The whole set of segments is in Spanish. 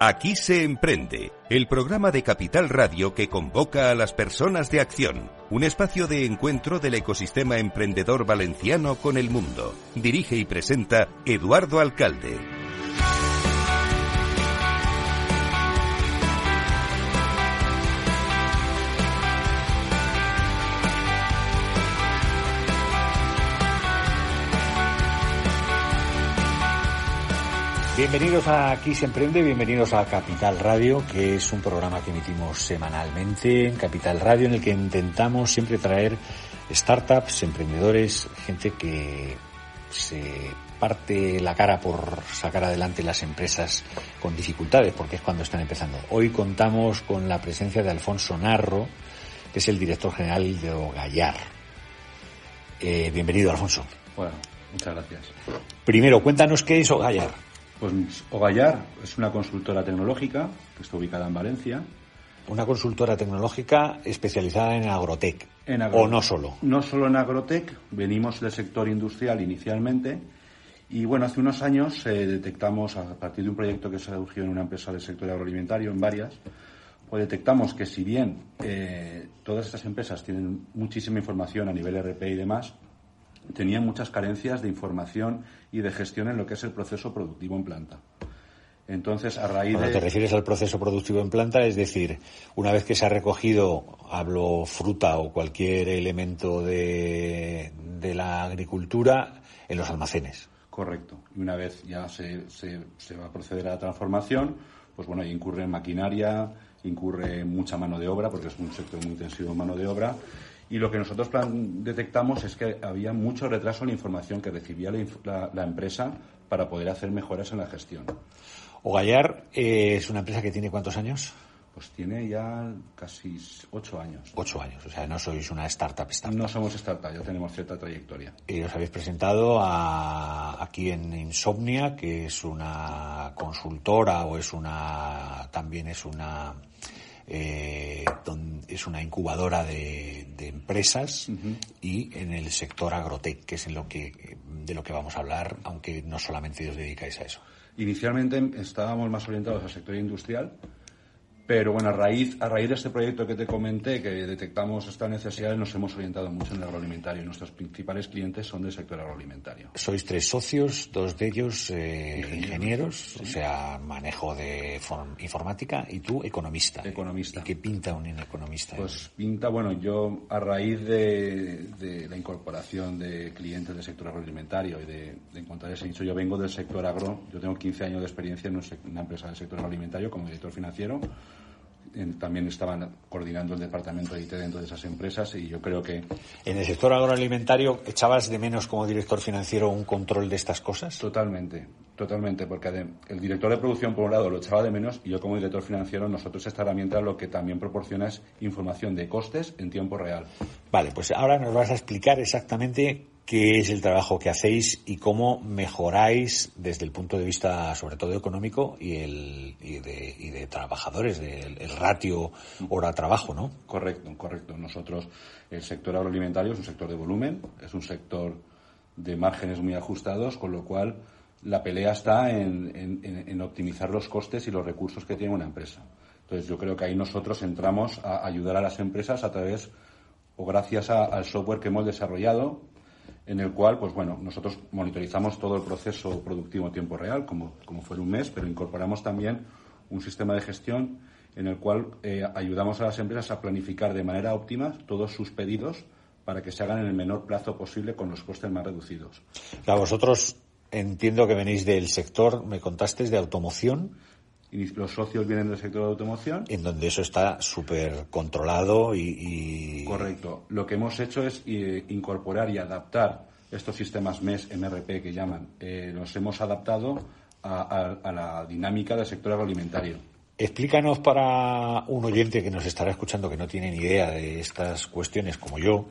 Aquí se emprende, el programa de Capital Radio que convoca a las personas de acción, un espacio de encuentro del ecosistema emprendedor valenciano con el mundo. Dirige y presenta Eduardo Alcalde. Bienvenidos a Aquí se emprende, bienvenidos a Capital Radio, que es un programa que emitimos semanalmente en Capital Radio, en el que intentamos siempre traer startups, emprendedores, gente que se parte la cara por sacar adelante las empresas con dificultades, porque es cuando están empezando. Hoy contamos con la presencia de Alfonso Narro, que es el director general de Ogallar. Eh, bienvenido, Alfonso. Bueno, muchas gracias. Primero, cuéntanos qué es Ogallar. Pues Ogallar es una consultora tecnológica que está ubicada en Valencia. Una consultora tecnológica especializada en agrotech. ¿O no solo? No solo en agrotech, venimos del sector industrial inicialmente. Y bueno, hace unos años eh, detectamos, a partir de un proyecto que se surgió en una empresa del sector agroalimentario, en varias, pues detectamos que si bien eh, todas estas empresas tienen muchísima información a nivel RP y demás, tenían muchas carencias de información y de gestión en lo que es el proceso productivo en planta. Entonces, a raíz Cuando te refieres al proceso productivo en planta, es decir, una vez que se ha recogido, hablo fruta o cualquier elemento de, de la agricultura, en los almacenes. Correcto. Y una vez ya se, se, se va a proceder a la transformación, pues bueno, incurre en maquinaria, incurre en mucha mano de obra, porque es un sector muy intensivo en mano de obra, y lo que nosotros detectamos es que había mucho retraso en la información que recibía la, empresa para poder hacer mejoras en la gestión. Ogallar eh, es una empresa que tiene cuántos años? Pues tiene ya casi ocho años. Ocho años, o sea, no sois una startup, startup. No somos startup, ya tenemos cierta trayectoria. Y os habéis presentado aquí en Insomnia, que es una consultora o es una, también es una eh, es una incubadora de, empresas y en el sector agrotech, que es en lo que, de lo que vamos a hablar, aunque no solamente os dedicáis a eso. Inicialmente estábamos más orientados al sector industrial, pero bueno, a raíz, a raíz de este proyecto que te comenté, que detectamos esta necesidad, nos hemos orientado mucho en el agroalimentario. Nuestros principales clientes son del sector agroalimentario. Sois tres socios, dos de ellos eh, ingenieros, o sea, manejo de informática, y tú economista. Economista. ¿Y qué pinta un economista? Pues pinta, bueno, yo a raíz de, la incorporación de clientes del sector agroalimentario y de, encontrar ese nicho, yo vengo del sector agro, yo tengo 15 años de experiencia en una empresa del sector agroalimentario como director financiero también estaban coordinando el departamento de IT dentro de esas empresas y yo creo que... ¿En el sector agroalimentario echabas de menos como director financiero un control de estas cosas? Totalmente, totalmente, porque el director de producción por un lado lo echaba de menos y yo como director financiero nosotros esta herramienta lo que también proporciona es información de costes en tiempo real. Vale, pues ahora nos vas a explicar exactamente qué es el trabajo que hacéis y cómo mejoráis desde el punto de vista, sobre todo económico y, el, y, de, trabajadores, del el ratio hora-trabajo, ¿no? Correcto, correcto. Nosotros, el sector agroalimentario es un sector de volumen, es un sector de márgenes muy ajustados, con lo cual la pelea está en, optimizar los costes y los recursos que tiene una empresa. Entonces, yo creo que ahí nosotros entramos a ayudar a las empresas a través o gracias al software que hemos desarrollado en el cual, pues bueno, nosotros monitorizamos todo el proceso productivo en tiempo real, como, como fuera un mes, pero incorporamos también un sistema de gestión en el cual eh, ayudamos a las empresas a planificar de manera óptima todos sus pedidos para que se hagan en el menor plazo posible con los costes más reducidos. vosotros entiendo que venís del sector, me contaste, de automoción y los socios vienen del sector de automoción. En donde eso está súper controlado y, Correcto. Lo que hemos hecho es eh, incorporar y adaptar estos sistemas MES, MRP que llaman, eh, los hemos adaptado a, la dinámica del sector agroalimentario. Explícanos para un oyente que nos estará escuchando que no tiene ni idea de estas cuestiones como yo,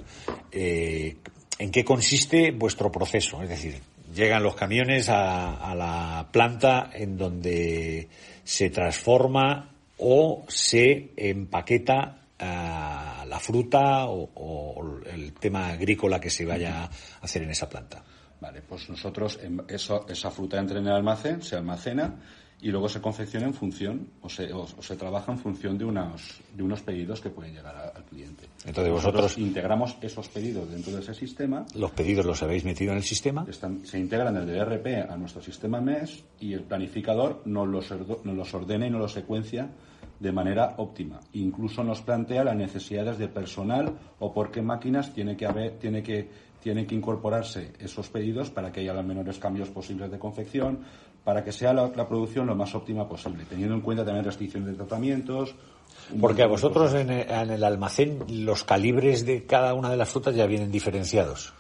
eh, en qué consiste vuestro proceso. Es decir, llegan los camiones a la planta en donde se transforma o se empaqueta la fruta o, el tema agrícola que se vaya a hacer en esa planta. Vale, pues nosotros eso, esa fruta entra en el almacén, se almacena y luego se confecciona en función o se, o, se trabaja en función de unos, de unos pedidos que pueden llegar al cliente. Entonces vosotros integramos esos pedidos dentro de ese sistema. Los pedidos los habéis metido en el sistema. se integran desde ERP a nuestro sistema MES y el planificador nos los, nos los ordena y nos los secuencia de manera óptima. Incluso nos plantea las necesidades de personal o por qué máquinas tiene que haber, tiene que, tiene que incorporarse esos pedidos para que haya los menores cambios posibles de confección, para que sea la, producción lo más óptima posible, teniendo en cuenta también restricciones de tratamientos. Porque a vosotros en el, almacén los calibres de cada una de las frutas ya vienen diferenciados.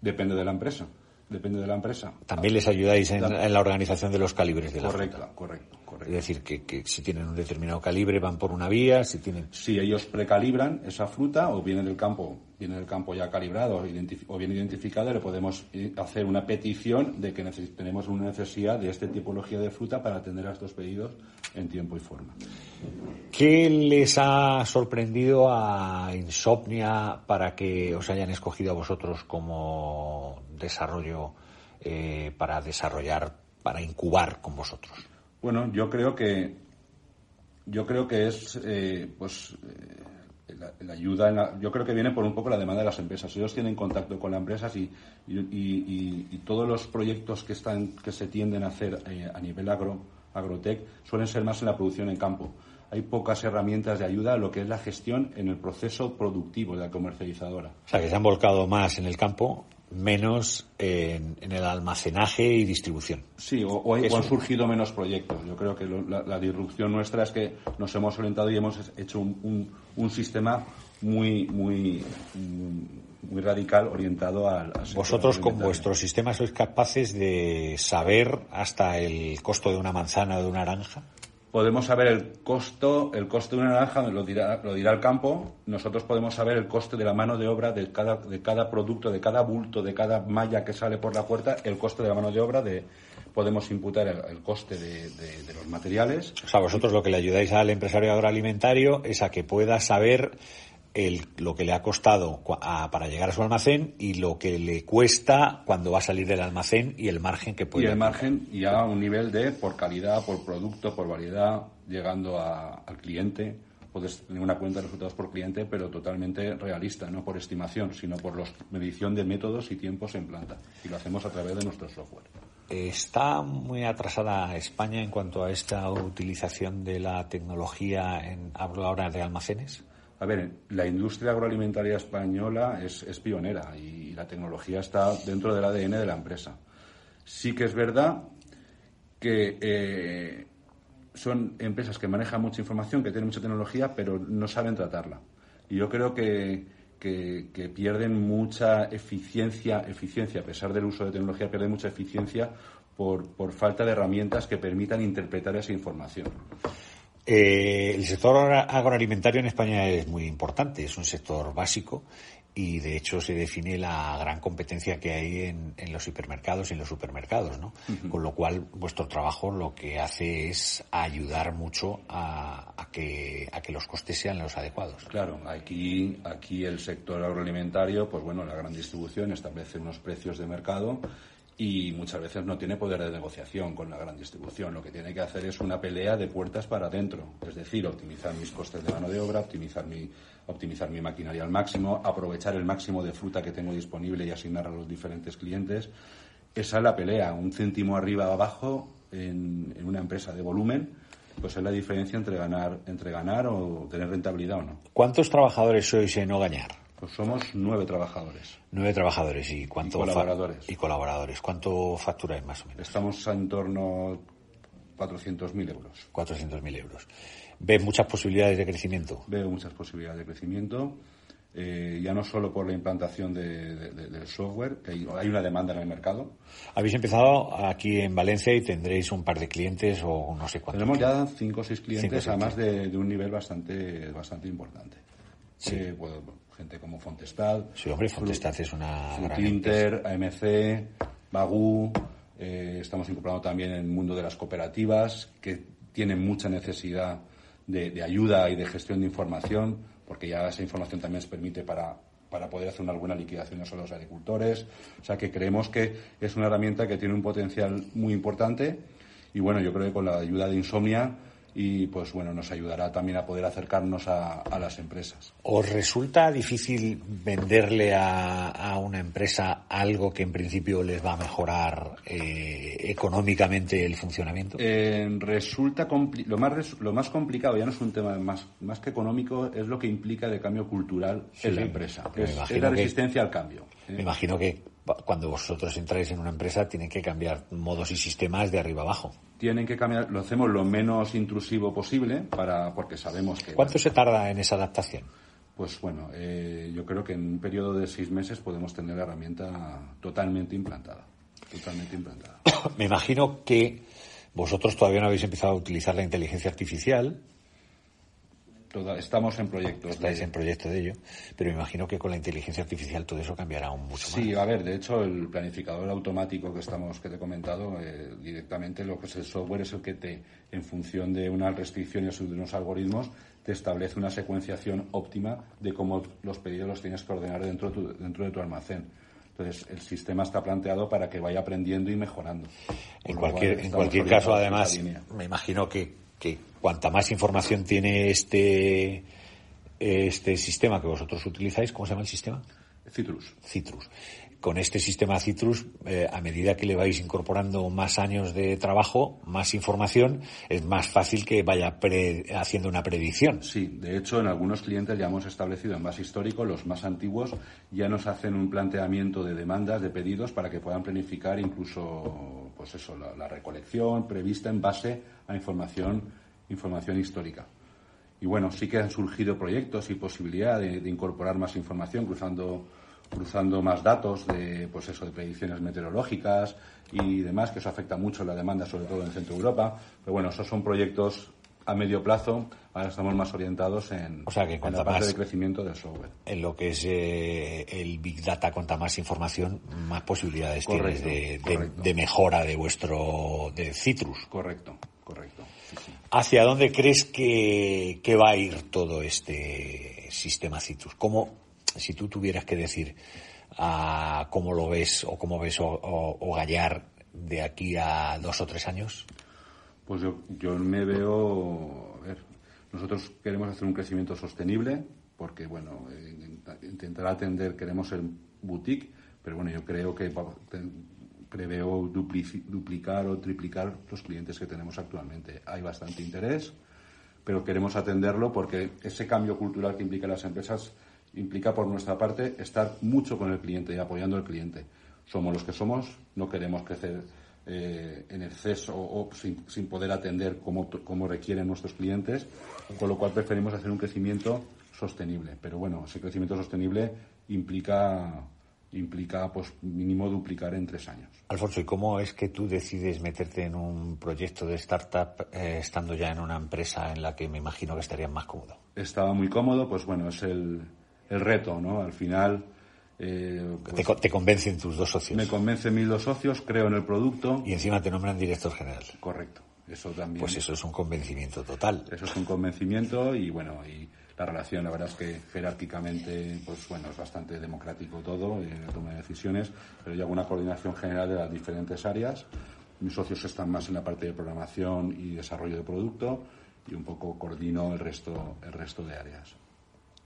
Depende de la empresa. Depende de la empresa. También les ayudáis en, la organización de los calibres de la fruta. Correcto, correcto. Es decir, que, si tienen un determinado calibre van por una vía, si tienen... Si ellos precalibran esa fruta o viene del campo viene del campo ya calibrado o bien identificado, le podemos eh, hacer una petición de que tenemos una necesidad de esta tipología de fruta para atender a estos pedidos en tiempo y forma. ¿Qué les ha sorprendido a Insomnia para que os hayan escogido a vosotros como desarrollo eh, para desarrollar, para incubar con vosotros? Bueno, yo creo que yo creo que es eh, pues la, ayuda, yo creo que viene por un poco la demanda de las empresas. Ellos tienen contacto con las empresas y, y, todos los proyectos que, están, que se tienden a hacer eh, a nivel agro, agrotech suelen ser más en la producción en campo. Hay pocas herramientas de ayuda a lo que es la gestión en el proceso productivo de la comercializadora. O sea, que se han volcado más en el campo menos en, el almacenaje y distribución. Sí, o, han surgido menos proyectos. Yo creo que la, disrupción nuestra es que nos hemos orientado y hemos hecho un, un, sistema muy, muy, muy radical orientado al. Vosotros con vuestro sistema sois capaces de saber hasta el costo de una manzana o de una naranja podemos saber el costo, el coste de una naranja, lo dirá, lo dirá el campo, nosotros podemos saber el coste de la mano de obra de cada, de cada producto, de cada bulto, de cada malla que sale por la puerta, el coste de la mano de obra de podemos imputar el, coste de, de, los materiales. O sea, vosotros lo que le ayudáis al empresario agroalimentario es a que pueda saber el, lo que le ha costado para llegar a su almacén y lo que le cuesta cuando va a salir del almacén y el margen que puede. Y el margen ya a un nivel de por calidad, por producto, por variedad, llegando al cliente. Puedes tener una cuenta de resultados por cliente, pero totalmente realista, no por estimación, sino por la medición de métodos y tiempos en planta. Y lo hacemos a través de nuestro software. ¿Está muy atrasada España en cuanto a esta utilización de la tecnología en hablo ahora de almacenes? A ver, la industria agroalimentaria española es, pionera y, la tecnología está dentro del ADN de la empresa. Sí que es verdad que eh, son empresas que manejan mucha información, que tienen mucha tecnología, pero no saben tratarla. Y yo creo que, que, pierden mucha eficiencia, eficiencia, a pesar del uso de tecnología, pierden mucha eficiencia por, por falta de herramientas que permitan interpretar esa información. Eh, el sector agroalimentario en España es muy importante, es un sector básico y de hecho se define la gran competencia que hay en, los hipermercados y en los supermercados, ¿no? Con lo cual vuestro trabajo lo que hace es ayudar mucho a, que, a que los costes sean los adecuados. Claro, aquí, aquí el sector agroalimentario, pues bueno, la gran distribución establece unos precios de mercado y muchas veces no tiene poder de negociación con la gran distribución. Lo que tiene que hacer es una pelea de puertas para adentro, es decir, optimizar mis costes de mano de obra, optimizar mi, optimizar mi maquinaria al máximo, aprovechar el máximo de fruta que tengo disponible y asignar a los diferentes clientes. Esa es la pelea, un céntimo arriba o abajo en, una empresa de volumen pues es la diferencia entre ganar, entre ganar o tener rentabilidad o no. ¿Cuántos trabajadores sois en Ogañar? Pues somos nueve trabajadores. Nueve trabajadores y cuánto colaboradores. Y colaboradores. ¿Cuánto facturáis más o menos? Estamos en torno a 400.000 euros. 400.000 euros. ¿Ve muchas posibilidades de crecimiento? Veo muchas posibilidades de crecimiento. Eh, ya no solo por la implantación del software, que hay, una demanda en el mercado. Habéis empezado aquí en Valencia y tendréis un par de clientes o no sé cuántos. Tenemos ya cinco o seis clientes, además de, un nivel bastante, bastante importante. Sí. Eh, gente como Fontestad. Sí, hombre, Fontestad es una Inter, AMC, Bagú. Eh, estamos incorporando también el mundo de las cooperativas, que tienen mucha necesidad de, ayuda y de gestión de información, porque ya esa información también se permite para para poder hacer una buena liquidación a los agricultores. O sea que creemos que es una herramienta que tiene un potencial muy importante y bueno, yo creo que con la ayuda de Insomnia y pues bueno, nos ayudará también a poder acercarnos a, las empresas. ¿Os resulta difícil venderle a, una empresa algo que en principio les va a mejorar eh, económicamente el funcionamiento? Eh, resulta lo más lo más complicado ya no es un tema más más que económico es lo que implica de cambio cultural en la empresa. Es, la resistencia al cambio. ¿eh? Me imagino que cuando vosotros entráis en una empresa tienen que cambiar modos y sistemas de arriba abajo. Tienen que cambiar, lo hacemos lo menos intrusivo posible para porque sabemos que. ¿Cuánto se tarda en esa adaptación? Pues bueno, eh, yo creo que en un periodo de seis meses podemos tener la herramienta totalmente implantada. Totalmente implantada. Me imagino que vosotros todavía no habéis empezado a utilizar la inteligencia artificial estamos en proyecto. Estáis en proyecto de ello, pero me imagino que con la inteligencia artificial todo eso cambiará aún mucho más. Sí, a ver, de hecho el planificador automático que estamos que te he comentado eh, directamente lo que es el software es el que te, en función de unas restricciones de unos algoritmos, te establece una secuenciación óptima de cómo los pedidos los tienes que ordenar dentro de tu, dentro de tu almacén. Entonces, el sistema está planteado para que vaya aprendiendo y mejorando. En cualquier, en cualquier caso, además, me imagino que que cuanta más información tiene este, este sistema que vosotros utilizáis, ¿cómo se llama el sistema? Citrus. Citrus. Con este sistema Citrus, eh, a medida que le vais incorporando más años de trabajo, más información, es más fácil que vaya haciendo una predicción. Sí, de hecho, en algunos clientes ya hemos establecido en base histórico, los más antiguos ya nos hacen un planteamiento de demandas, de pedidos, para que puedan planificar incluso, pues eso, la recolección prevista en base a información, información histórica. Y bueno, sí que han surgido proyectos y posibilidad de, incorporar más información, cruzando, cruzando más datos de, pues eso, de predicciones meteorológicas y demás, que eso afecta mucho la demanda, sobre todo en centro Europa. Pero bueno, esos son proyectos a medio plazo, ahora estamos más orientados en, o sea que la parte de crecimiento del software. En lo que es eh, el Big Data, cuanta más información, más posibilidades tienes de, mejora de vuestro de Citrus. Correcto, correcto. ¿Hacia dónde crees que, va a ir todo este sistema Citrus? ¿Cómo, si tú tuvieras que decir a cómo lo ves o cómo ves o, Gallar de aquí a dos o tres años? Pues yo, me veo, a ver, nosotros queremos hacer un crecimiento sostenible porque, bueno, intentar atender, queremos el boutique, pero bueno, yo creo que preveo duplicar o triplicar los clientes que tenemos actualmente. Hay bastante interés, pero queremos atenderlo porque ese cambio cultural que implica las empresas implica por nuestra parte estar mucho con el cliente y apoyando al cliente. Somos los que somos, no queremos crecer eh, en exceso o, sin, sin, poder atender como, como requieren nuestros clientes, con lo cual preferimos hacer un crecimiento sostenible. Pero bueno, ese crecimiento sostenible implica implica pues mínimo duplicar en tres años. Alfonso, ¿y cómo es que tú decides meterte en un proyecto de startup eh, estando ya en una empresa en la que me imagino que estarías más cómodo? Estaba muy cómodo, pues bueno, es el, el reto, ¿no? Al final... Eh, te, pues te, convencen tus dos socios. Me convencen mis dos socios, creo en el producto. Y encima te nombran director general. Correcto. Eso también. Pues eso es un convencimiento total. Eso es un convencimiento y bueno, y la relación, la verdad es que jerárquicamente, pues bueno, es bastante democrático todo, en eh, la toma de decisiones, pero hay alguna coordinación general de las diferentes áreas. Mis socios están más en la parte de programación y desarrollo de producto y un poco coordino el resto, el resto de áreas.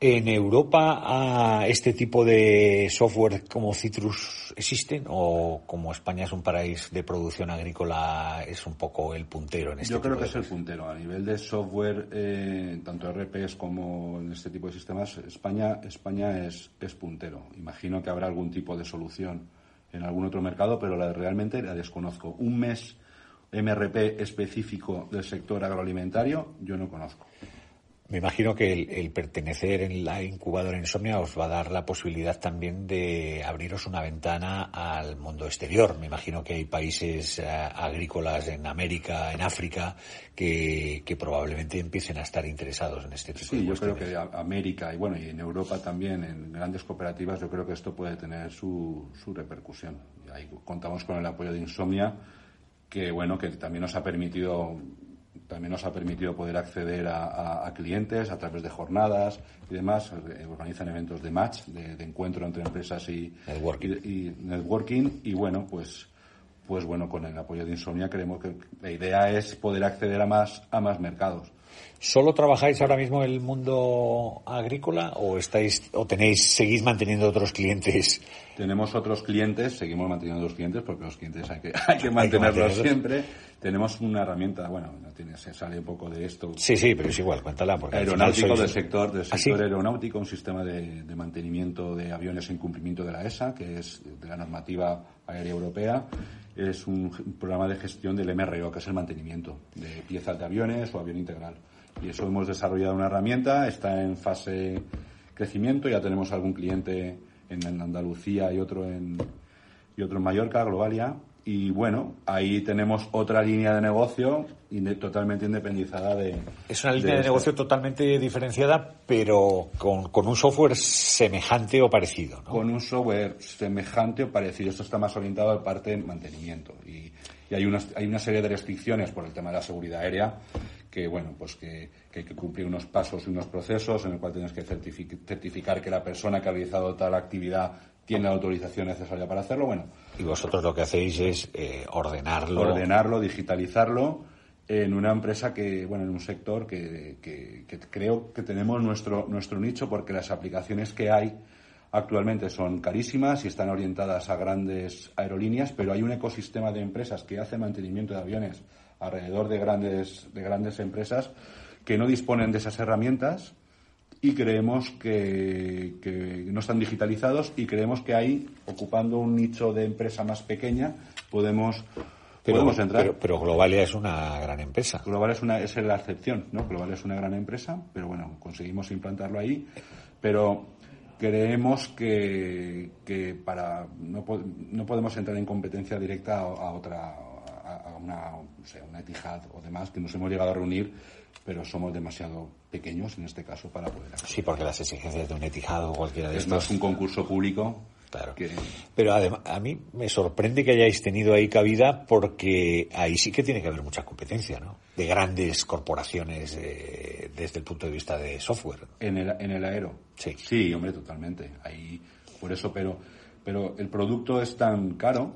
¿En Europa este tipo de software como Citrus existen o como España es un país de producción agrícola es un poco el puntero en este Yo creo que es el puntero. A nivel de software, eh, tanto RPs como en este tipo de sistemas, España, España es, es puntero. Imagino que habrá algún tipo de solución en algún otro mercado, pero la, realmente la desconozco. Un mes MRP específico del sector agroalimentario yo no conozco. Me imagino que el, pertenecer en la incubadora Insomnia os va a dar la posibilidad también de abriros una ventana al mundo exterior. Me imagino que hay países eh, agrícolas en América, en África, que, probablemente empiecen a estar interesados en este tipo sí, yo creo que América y bueno y en Europa también en grandes cooperativas yo creo que esto puede tener su, su repercusión. ahí contamos con el apoyo de Insomnia que bueno que también nos ha permitido también nos ha permitido poder acceder a, clientes a través de jornadas y demás. Eh, organizan eventos de match, de, encuentro entre empresas y y, networking. y bueno, pues pues bueno, con el apoyo de Insomnia creemos que la idea es poder acceder a más, a más mercados. ¿Solo trabajáis ahora mismo en el mundo agrícola o estáis o tenéis seguís manteniendo otros clientes? Tenemos otros clientes, seguimos manteniendo otros clientes porque los clientes hay que, hay que mantenerlos siempre. Tenemos una herramienta, bueno, tiene, se sale un poco de esto. Sí, sí, pero es igual, cuéntala. Porque aeronáutico del sector, del ¿Ah, sector aeronáutico, un sistema de, de mantenimiento de aviones en cumplimiento de la ESA, que es de la normativa aérea europea es un, programa de gestión del MRO, que es el mantenimiento de piezas de aviones o avión integral. Y eso hemos desarrollado una herramienta, está en fase crecimiento, ya tenemos algún cliente en Andalucía y otro en, y otro en Mallorca, Globalia, y bueno, ahí tenemos otra línea de negocio totalmente independizada de. Es una línea de, negocio totalmente diferenciada, pero con, con, un software semejante o parecido, ¿no? Con un software semejante o parecido. Esto está más orientado a parte de mantenimiento. Y, y hay, unas, hay una serie de restricciones por el tema de la seguridad aérea que, bueno, pues que, que hay que cumplir unos pasos y unos procesos en el cual tienes que certificar que la persona que ha realizado tal actividad tiene la autorización necesaria para hacerlo. Bueno. Y vosotros lo que hacéis es eh, ordenarlo. Ordenarlo, digitalizarlo en una empresa que, bueno, en un sector que, que, creo que tenemos nuestro, nuestro nicho porque las aplicaciones que hay actualmente son carísimas y están orientadas a grandes aerolíneas, pero hay un ecosistema de empresas que hace mantenimiento de aviones alrededor de grandes, de grandes empresas que no disponen de esas herramientas y creemos que, no están digitalizados y creemos que ahí, ocupando un nicho de empresa más pequeña, podemos, podemos entrar. Pero, Globalia es una gran empresa. Globalia es, una, es la excepción, ¿no? Globalia es una gran empresa, pero bueno, conseguimos implantarlo ahí. Pero creemos que, que para no, no podemos entrar en competencia directa a, otra a, una, no sé, una Etihad o demás que nos hemos llegado a reunir pero somos demasiado pequeños en este caso para poder Sí, porque las exigencias de un etijado o cualquiera de es estos... Es un concurso público. Claro. Pero además, a mí me sorprende que hayáis tenido ahí cabida porque ahí sí que tiene que haber mucha competencia, ¿no? De grandes corporaciones eh, desde el punto de vista de software. En el, en el aero. Sí. Sí, hombre, totalmente. Ahí, por eso, pero, pero el producto es tan caro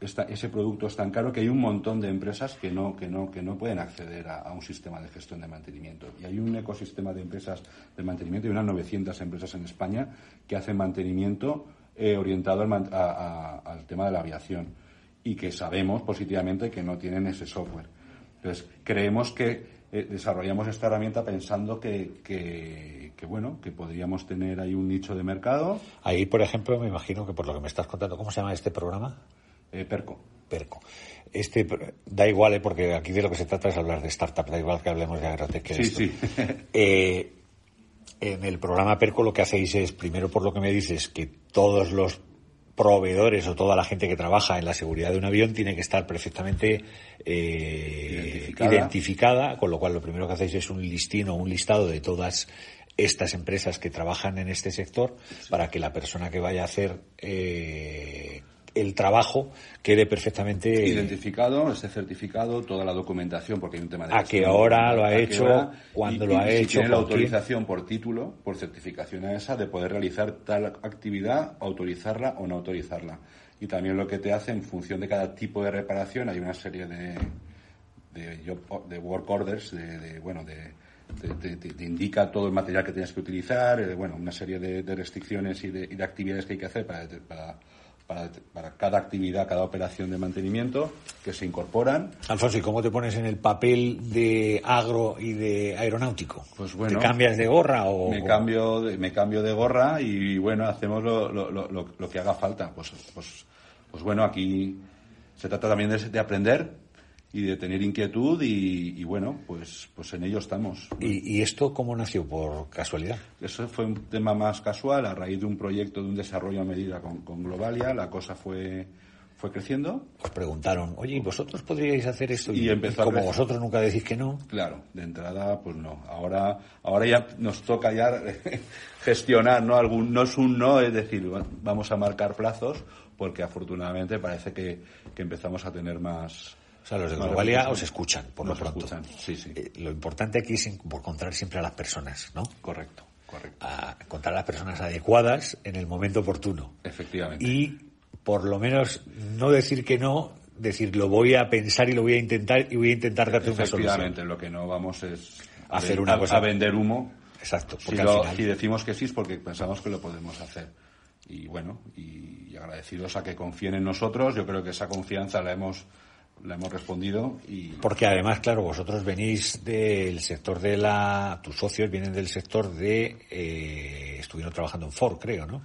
ese producto es tan caro que hay un montón de empresas que no, que no, que no pueden acceder a, un sistema de gestión de mantenimiento. Y hay un ecosistema de empresas de mantenimiento y unas 900 empresas en España que hacen mantenimiento eh, orientado al, tema de la aviación y que sabemos positivamente que no tienen ese software. Entonces, creemos que eh, desarrollamos esta herramienta pensando que, que, bueno, que podríamos tener ahí un nicho de mercado. Ahí, por ejemplo, me imagino que por lo que me estás contando, ¿cómo se llama este programa? Eh, Perco. Perco. Este, da igual, ¿eh? porque aquí de lo que se trata es hablar de startup, da igual que hablemos de Agrotech. sí, sí. Eh, en el programa Perco lo que hacéis es, primero por lo que me dices, que todos los proveedores o toda la gente que trabaja en la seguridad de un avión tiene que estar perfectamente eh, identificada. con lo cual lo primero que hacéis es un listino, un listado de todas estas empresas que trabajan en este sector para que la persona que vaya a hacer eh, el trabajo quede perfectamente identificado, esté certificado, toda la documentación, porque hay un tema de a qué hora lo ha hecho, cuándo lo ha hecho, tiene la autorización por título, por certificación a esa de poder realizar tal actividad, autorizarla o no autorizarla. Y también lo que te hace en función de cada tipo de reparación hay una serie de de, work orders, de, bueno, de, te, indica todo el material que tienes que utilizar, eh, bueno, una serie de, restricciones y de, actividades que hay que hacer para, para para, cada actividad, cada operación de mantenimiento que se incorporan. Alfonso, ¿y cómo te pones en el papel de agro y de aeronáutico? Pues bueno. ¿Te cambias de gorra o...? Me cambio de, me cambio de gorra y bueno, hacemos lo, lo, lo, lo que haga falta. Pues, pues, pues bueno, aquí se trata también de, de aprender y de tener inquietud y, bueno, pues, pues en ello estamos. ¿Y, esto cómo nació? ¿Por casualidad? Eso fue un tema más casual, a raíz de un proyecto de un desarrollo a medida con, Globalia, la cosa fue fue creciendo. Os preguntaron, oye, ¿vosotros podríais hacer esto? Y, empezó como vosotros nunca decís que no. Claro, de entrada, pues no. Ahora, ahora ya nos toca ya gestionar, ¿no? Algún, no es un no, es decir, vamos a marcar plazos, porque afortunadamente parece que, que empezamos a tener más, O sea, los de Globalia os escuchan, por lo pronto. escuchan, sí, sí. Eh, lo importante aquí es encontrar siempre a las personas, ¿no? Correcto, correcto. A encontrar a las personas adecuadas en el momento oportuno. Efectivamente. Y por lo menos no decir que no, decir lo voy a pensar y lo voy a intentar y voy a intentar darte una solución. Efectivamente, lo que no vamos es a Hacer una a- cosa- a vender humo. Exacto, Si, porque al lo- final- si decimos que sí es porque pensamos que lo podemos hacer. Y bueno, y agradecidos a que confíen en nosotros. Yo creo que esa confianza la hemos, la hemos respondido y Porque además, claro, vosotros venís del sector de la... Tus socios vienen del sector de... eh, estuvieron trabajando en Ford, creo, ¿no?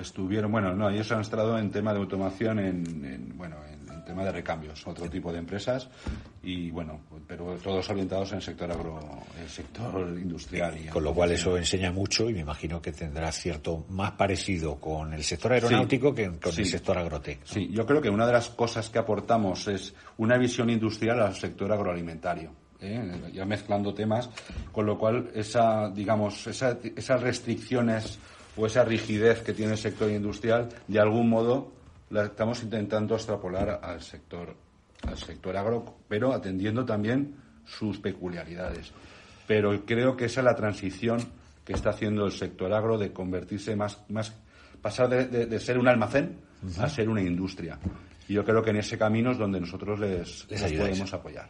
estuvieron, bueno, no, ellos han estado en tema de automación, en, en, bueno, en, en tema de recambios, otro tipo de empresas y bueno, pero todos orientados en el sector agro, el sector industrial. Y Con lo cual eso enseña mucho y me imagino que tendrá cierto más parecido con el sector aeronáutico que con Sí. el sector agrotec. ¿no? Sí, yo creo que una de las cosas que aportamos es una visión industrial al sector agroalimentario. ¿eh? Ya mezclando temas, con lo cual esa, digamos, esa- esas restricciones o esa rigidez que tiene el sector industrial, de algún modo la estamos intentando extrapolar al sector, al sector agro, pero atendiendo también sus peculiaridades. Pero creo que esa es la transición que está haciendo el sector agro de convertirse más, más pasar de, de- de ser un almacén a ser una industria. Y yo creo que en ese camino es donde nosotros les, Les les ayudáis. podemos apoyar.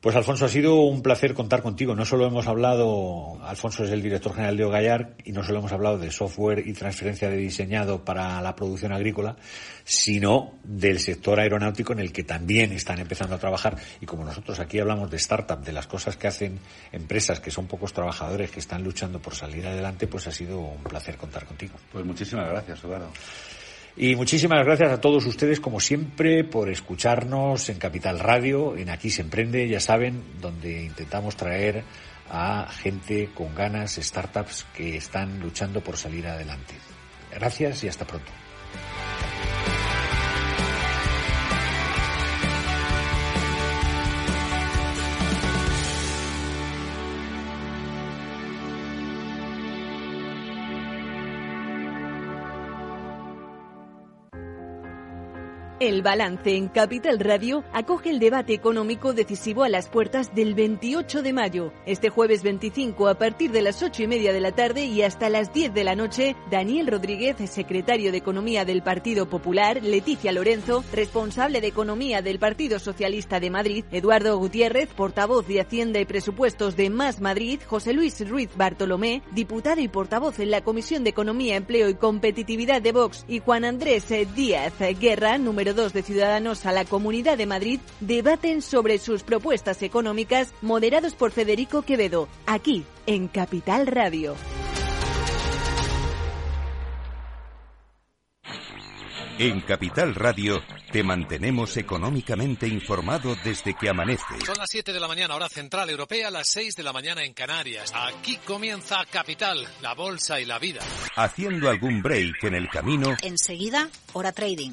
Pues Alfonso, ha sido un placer contar contigo. No solo hemos hablado, Alfonso es el director general de Ogallar, y no solo hemos hablado de software y transferencia de diseñado para la producción agrícola, sino del sector aeronáutico en el que también están empezando a trabajar. Y como nosotros aquí hablamos de startup, de las cosas que hacen empresas que son pocos trabajadores que están luchando por salir adelante, pues ha sido un placer contar contigo. Pues muchísimas gracias, Eduardo. Y muchísimas gracias a todos ustedes, como siempre, por escucharnos en Capital Radio, en Aquí se emprende, ya saben, donde intentamos traer a gente con ganas, startups que están luchando por salir adelante. Gracias y hasta pronto. El balance en Capital Radio acoge el debate económico decisivo a las puertas del 28 de mayo. Este jueves 25 a partir de las 8 y media de la tarde y hasta las 10 de la noche, Daniel Rodríguez, secretario de Economía del Partido Popular, Leticia Lorenzo, responsable de Economía del Partido Socialista de Madrid, Eduardo Gutiérrez, portavoz de Hacienda y Presupuestos de Más Madrid, José Luis Ruiz Bartolomé, diputado y portavoz en la Comisión de Economía, Empleo y Competitividad de Vox, y Juan Andrés eh, Díaz Guerra, número 2 de Ciudadanos a la Comunidad de Madrid, debaten sobre sus propuestas económicas moderados por Federico Quevedo, aquí en Capital Radio. En Capital Radio te mantenemos económicamente informado desde que amanece. Son las 7 de la mañana, hora central europea, las 6 de la mañana en Canarias. Aquí comienza Capital, la bolsa y la vida. Haciendo algún break en el camino Enseguida, hora trading,